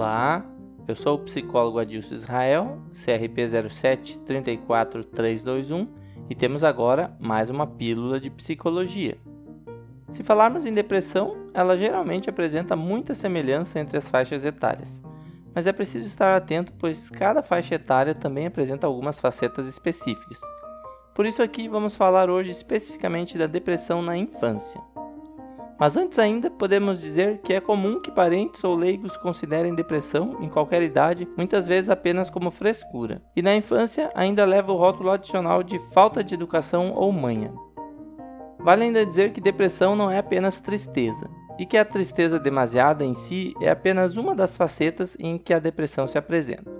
Olá, eu sou o psicólogo Adilson Israel, CRP 07 34321 e temos agora mais uma pílula de psicologia. Se falarmos em depressão, ela geralmente apresenta muita semelhança entre as faixas etárias, mas é preciso estar atento pois cada faixa etária também apresenta algumas facetas específicas. Por isso aqui vamos falar hoje especificamente da depressão na infância. Mas antes ainda, podemos dizer que é comum que parentes ou leigos considerem depressão, em qualquer idade, muitas vezes apenas como frescura, e na infância ainda leva o rótulo adicional de falta de educação ou manha. Vale ainda dizer que depressão não é apenas tristeza, e que a tristeza demasiada em si é apenas uma das facetas em que a depressão se apresenta.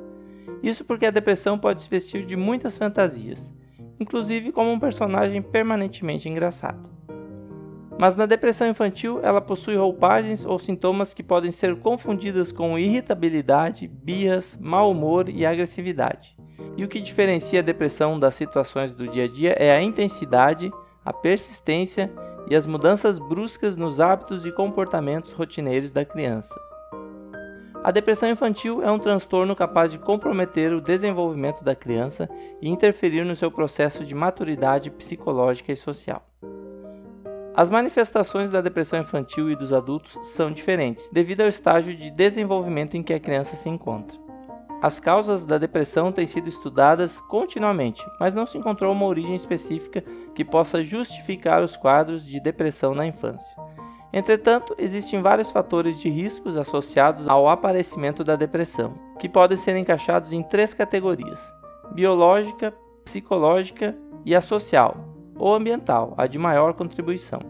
Isso porque a depressão pode se vestir de muitas fantasias, inclusive como um personagem permanentemente engraçado. Mas na depressão infantil, ela possui roupagens ou sintomas que podem ser confundidas com irritabilidade, birras, mau humor e agressividade. E o que diferencia a depressão das situações do dia a dia é a intensidade, a persistência e as mudanças bruscas nos hábitos e comportamentos rotineiros da criança. A depressão infantil é um transtorno capaz de comprometer o desenvolvimento da criança e interferir no seu processo de maturidade psicológica e social. As manifestações da depressão infantil e dos adultos são diferentes, devido ao estágio de desenvolvimento em que a criança se encontra. As causas da depressão têm sido estudadas continuamente, mas não se encontrou uma origem específica que possa justificar os quadros de depressão na infância. Entretanto, existem vários fatores de riscos associados ao aparecimento da depressão, que podem ser encaixados em três categorias: biológica, psicológica e a social, ou ambiental, a de maior contribuição.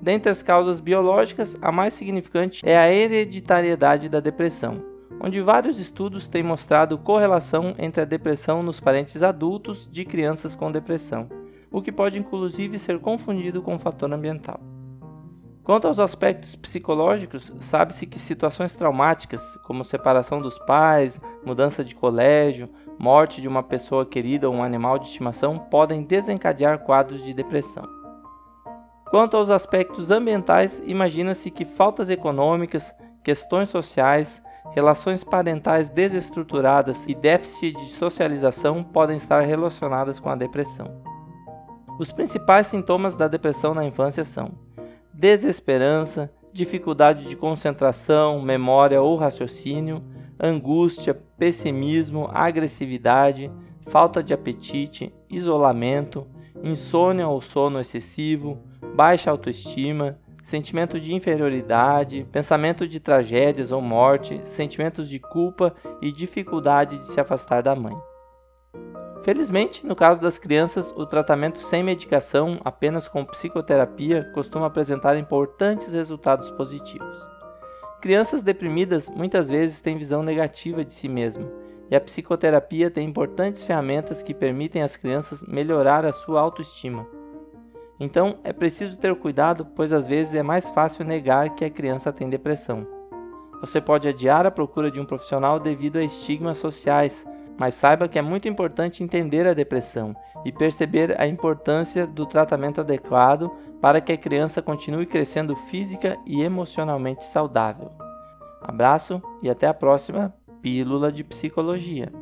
Dentre as causas biológicas, a mais significante é a hereditariedade da depressão, onde vários estudos têm mostrado correlação entre a depressão nos parentes adultos de crianças com depressão, o que pode inclusive ser confundido com o fator ambiental. Quanto aos aspectos psicológicos, sabe-se que situações traumáticas, como separação dos pais, mudança de colégio, morte de uma pessoa querida ou um animal de estimação podem desencadear quadros de depressão. Quanto aos aspectos ambientais, imagina-se que faltas econômicas, questões sociais, relações parentais desestruturadas e déficit de socialização podem estar relacionadas com a depressão. Os principais sintomas da depressão na infância são desesperança, dificuldade de concentração, memória ou raciocínio, angústia, pessimismo, agressividade, falta de apetite, isolamento, insônia ou sono excessivo, baixa autoestima, sentimento de inferioridade, pensamento de tragédias ou morte, sentimentos de culpa e dificuldade de se afastar da mãe. Felizmente, no caso das crianças, o tratamento sem medicação, apenas com psicoterapia, costuma apresentar importantes resultados positivos. Crianças deprimidas muitas vezes têm visão negativa de si mesmo, e a psicoterapia tem importantes ferramentas que permitem às crianças melhorar a sua autoestima. Então, é preciso ter cuidado, pois às vezes é mais fácil negar que a criança tem depressão. Você pode adiar a procura de um profissional devido a estigmas sociais, mas saiba que é muito importante entender a depressão e perceber a importância do tratamento adequado para que a criança continue crescendo física e emocionalmente saudável. Abraço e até a próxima Pílula de Psicologia.